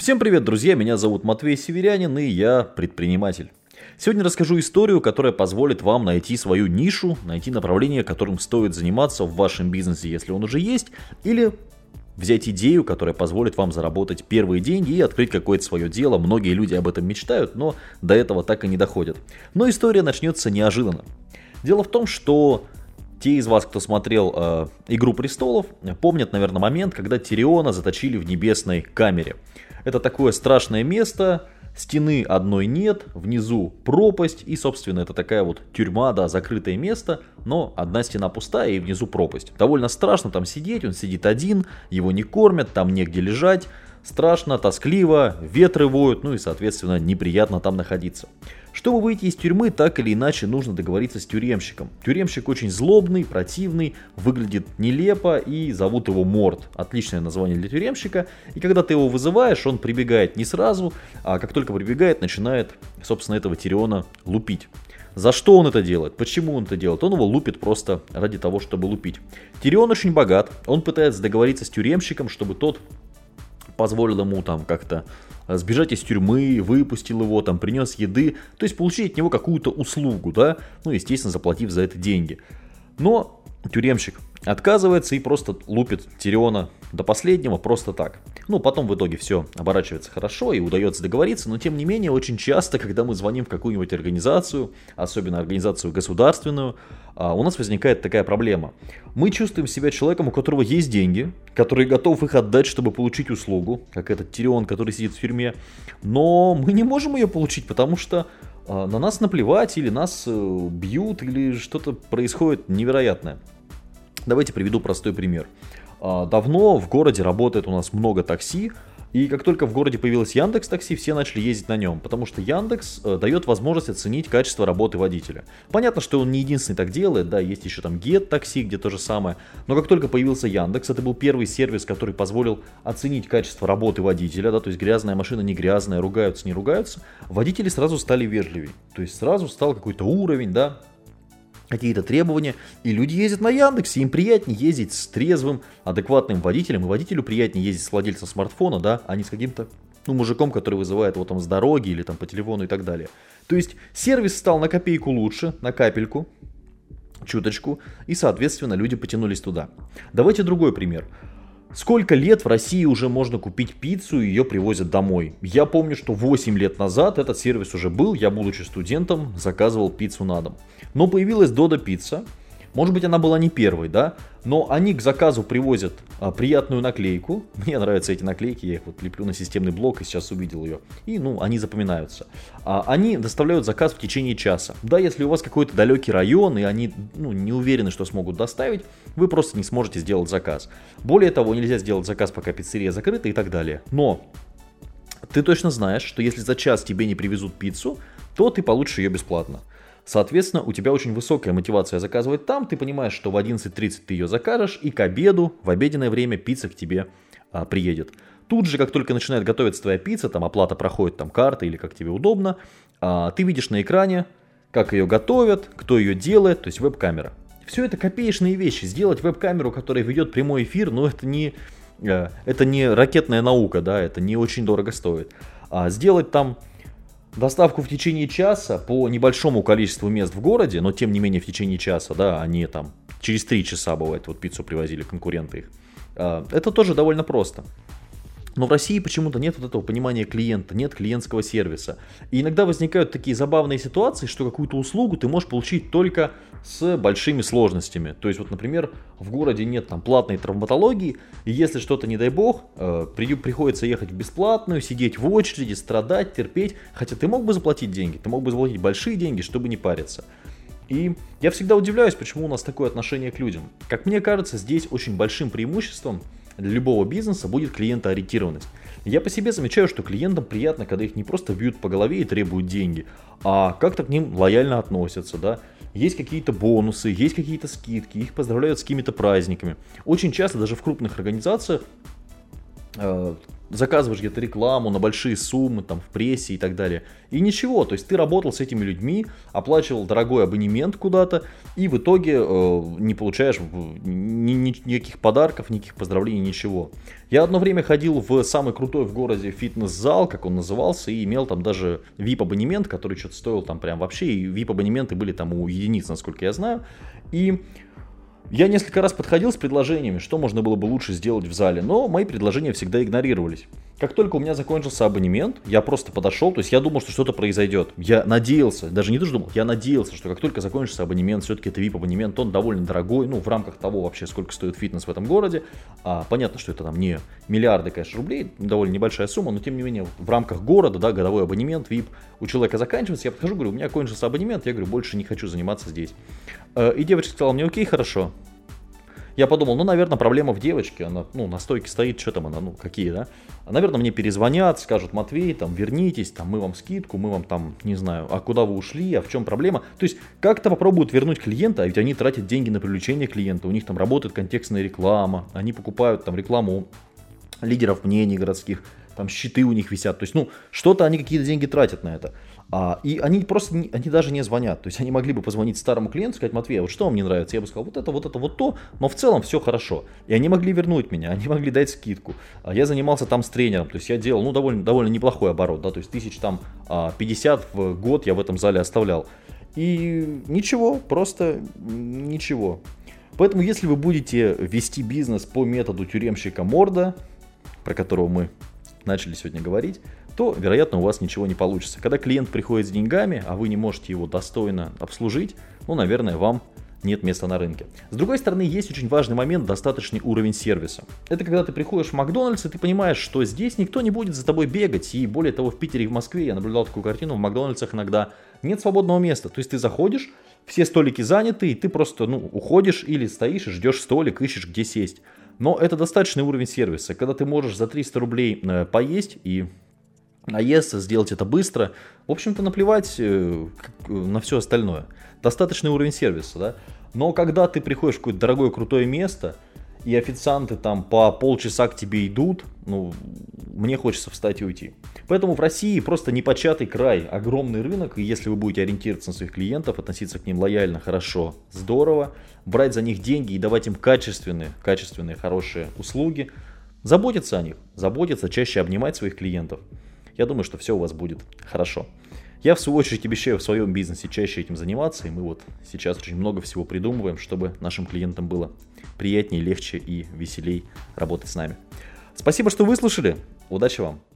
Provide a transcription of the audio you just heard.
Всем привет, друзья! Меня зовут Матвей Северянин и я предприниматель. Сегодня расскажу историю, которая позволит вам найти свою нишу, найти направление, которым стоит заниматься в вашем бизнесе, если он уже есть, или взять идею, которая позволит вам заработать первые деньги и открыть какое-то свое дело. Многие люди об этом мечтают, но до этого так и не доходят. Но история начнется неожиданно. Дело в том, что те из вас, кто смотрел э, «Игру престолов», помнят, наверное, момент, когда Тириона заточили в небесной камере. Это такое страшное место, стены одной нет, внизу пропасть, и, собственно, это такая вот тюрьма, да, закрытое место, но одна стена пустая и внизу пропасть. Довольно страшно там сидеть, он сидит один, его не кормят, там негде лежать, страшно, тоскливо, ветры воют, ну и, соответственно, неприятно там находиться. Чтобы выйти из тюрьмы, так или иначе нужно договориться с тюремщиком. Тюремщик очень злобный, противный, выглядит нелепо и зовут его Морд. Отличное название для тюремщика. И когда ты его вызываешь, он прибегает не сразу, а как только прибегает, начинает, собственно, этого Тириона лупить. За что он это делает? Почему он это делает? Он его лупит просто ради того, чтобы лупить. Тирион очень богат, он пытается договориться с тюремщиком, чтобы тот позволил ему там как-то э, сбежать из тюрьмы, выпустил его, там, принес еды, то есть получить от него какую-то услугу, да, ну, естественно, заплатив за это деньги. Но тюремщик отказывается и просто лупит Тириона до последнего просто так. Ну, потом в итоге все оборачивается хорошо и удается договориться, но тем не менее очень часто, когда мы звоним в какую-нибудь организацию, особенно организацию государственную, а, у нас возникает такая проблема. Мы чувствуем себя человеком, у которого есть деньги, который готов их отдать, чтобы получить услугу, как этот Тирион, который сидит в тюрьме, но мы не можем ее получить, потому что а, на нас наплевать, или нас э, бьют, или что-то происходит невероятное. Давайте приведу простой пример. А, давно в городе работает у нас много такси, и как только в городе появилось Яндекс Такси, все начали ездить на нем, потому что Яндекс э, дает возможность оценить качество работы водителя. Понятно, что он не единственный так делает, да, есть еще там Get Такси, где то же самое, но как только появился Яндекс, это был первый сервис, который позволил оценить качество работы водителя, да, то есть грязная машина не грязная, ругаются, не ругаются, водители сразу стали вежливее, то есть сразу стал какой-то уровень, да, какие-то требования, и люди ездят на Яндексе, им приятнее ездить с трезвым, адекватным водителем, и водителю приятнее ездить с владельцем смартфона, да, а не с каким-то ну, мужиком, который вызывает его там с дороги или там по телефону и так далее. То есть сервис стал на копейку лучше, на капельку, чуточку, и, соответственно, люди потянулись туда. Давайте другой пример. Сколько лет в России уже можно купить пиццу и ее привозят домой? Я помню, что 8 лет назад этот сервис уже был, я, будучи студентом, заказывал пиццу на дом. Но появилась Дода пицца, может быть, она была не первой, да, но они к заказу привозят а, приятную наклейку. Мне нравятся эти наклейки, я их вот леплю на системный блок и сейчас увидел ее. И, ну, они запоминаются. А, они доставляют заказ в течение часа. Да, если у вас какой-то далекий район, и они, ну, не уверены, что смогут доставить, вы просто не сможете сделать заказ. Более того, нельзя сделать заказ, пока пиццерия закрыта и так далее. Но ты точно знаешь, что если за час тебе не привезут пиццу, то ты получишь ее бесплатно. Соответственно, у тебя очень высокая мотивация заказывать там, ты понимаешь, что в 11.30 ты ее закажешь, и к обеду, в обеденное время пицца к тебе а, приедет. Тут же, как только начинает готовиться твоя пицца, там оплата проходит, там карта или как тебе удобно, а, ты видишь на экране, как ее готовят, кто ее делает, то есть веб-камера. Все это копеечные вещи. Сделать веб-камеру, которая ведет прямой эфир, ну это не, э, это не ракетная наука, да, это не очень дорого стоит. А сделать там доставку в течение часа по небольшому количеству мест в городе, но тем не менее в течение часа, да, они там через три часа бывает, вот пиццу привозили конкуренты их. А, это тоже довольно просто. Но в России почему-то нет вот этого понимания клиента, нет клиентского сервиса. И иногда возникают такие забавные ситуации, что какую-то услугу ты можешь получить только с большими сложностями. То есть вот, например, в городе нет там платной травматологии, и если что-то, не дай бог, э, приходится ехать в бесплатную, сидеть в очереди, страдать, терпеть. Хотя ты мог бы заплатить деньги, ты мог бы заплатить большие деньги, чтобы не париться. И я всегда удивляюсь, почему у нас такое отношение к людям. Как мне кажется, здесь очень большим преимуществом для любого бизнеса будет клиентоориентированность. Я по себе замечаю, что клиентам приятно, когда их не просто бьют по голове и требуют деньги, а как-то к ним лояльно относятся, да. Есть какие-то бонусы, есть какие-то скидки, их поздравляют с какими-то праздниками. Очень часто даже в крупных организациях заказываешь где-то рекламу на большие суммы, там, в прессе и так далее. И ничего, то есть ты работал с этими людьми, оплачивал дорогой абонемент куда-то, и в итоге э, не получаешь ни, ни, никаких подарков, никаких поздравлений, ничего. Я одно время ходил в самый крутой в городе фитнес-зал, как он назывался, и имел там даже VIP-абонемент, который что-то стоил там прям вообще, и VIP-абонементы были там у единиц, насколько я знаю. И я несколько раз подходил с предложениями, что можно было бы лучше сделать в зале, но мои предложения всегда игнорировались. Как только у меня закончился абонемент, я просто подошел, то есть я думал, что что-то произойдет. Я надеялся, даже не то, что думал, я надеялся, что как только закончится абонемент, все-таки это VIP-абонемент, он довольно дорогой, ну, в рамках того вообще, сколько стоит фитнес в этом городе. А, понятно, что это там не миллиарды, конечно, рублей, довольно небольшая сумма, но тем не менее, в рамках города, да, годовой абонемент, VIP у человека заканчивается, я подхожу, говорю, у меня кончился абонемент, я говорю, больше не хочу заниматься здесь. Э, и девочка сказала мне, окей, хорошо, я подумал, ну, наверное, проблема в девочке, она, ну, на стойке стоит, что там она, ну, какие, да? А, наверное, мне перезвонят, скажут, Матвей, там, вернитесь, там, мы вам скидку, мы вам там, не знаю, а куда вы ушли, а в чем проблема? То есть, как-то попробуют вернуть клиента, а ведь они тратят деньги на привлечение клиента, у них там работает контекстная реклама, они покупают там рекламу лидеров мнений городских, там щиты у них висят, то есть, ну, что-то они какие-то деньги тратят на это. А, и они просто, не, они даже не звонят. То есть они могли бы позвонить старому клиенту, сказать, Матвей, а вот что вам не нравится? Я бы сказал, вот это, вот это, вот то, но в целом все хорошо. И они могли вернуть меня, они могли дать скидку. А я занимался там с тренером, то есть я делал, ну, довольно, довольно неплохой оборот, да, то есть тысяч там 50 а, в год я в этом зале оставлял. И ничего, просто ничего. Поэтому, если вы будете вести бизнес по методу тюремщика Морда, про которого мы начали сегодня говорить, то, вероятно, у вас ничего не получится. Когда клиент приходит с деньгами, а вы не можете его достойно обслужить, ну, наверное, вам нет места на рынке. С другой стороны, есть очень важный момент, достаточный уровень сервиса. Это когда ты приходишь в Макдональдс, и ты понимаешь, что здесь никто не будет за тобой бегать. И более того, в Питере и в Москве я наблюдал такую картину, в Макдональдсах иногда нет свободного места. То есть ты заходишь, все столики заняты, и ты просто ну, уходишь или стоишь и ждешь столик, ищешь где сесть. Но это достаточный уровень сервиса, когда ты можешь за 300 рублей э, поесть и наесться, сделать это быстро. В общем-то, наплевать э, на все остальное. Достаточный уровень сервиса, да. Но когда ты приходишь в какое-то дорогое, крутое место, и официанты там по полчаса к тебе идут, ну, мне хочется встать и уйти. Поэтому в России просто непочатый край, огромный рынок, и если вы будете ориентироваться на своих клиентов, относиться к ним лояльно, хорошо, здорово, брать за них деньги и давать им качественные, качественные, хорошие услуги, заботиться о них, заботиться, чаще обнимать своих клиентов – я думаю, что все у вас будет хорошо. Я, в свою очередь, обещаю в своем бизнесе чаще этим заниматься, и мы вот сейчас очень много всего придумываем, чтобы нашим клиентам было приятнее, легче и веселей работать с нами. Спасибо, что выслушали. Удачи вам!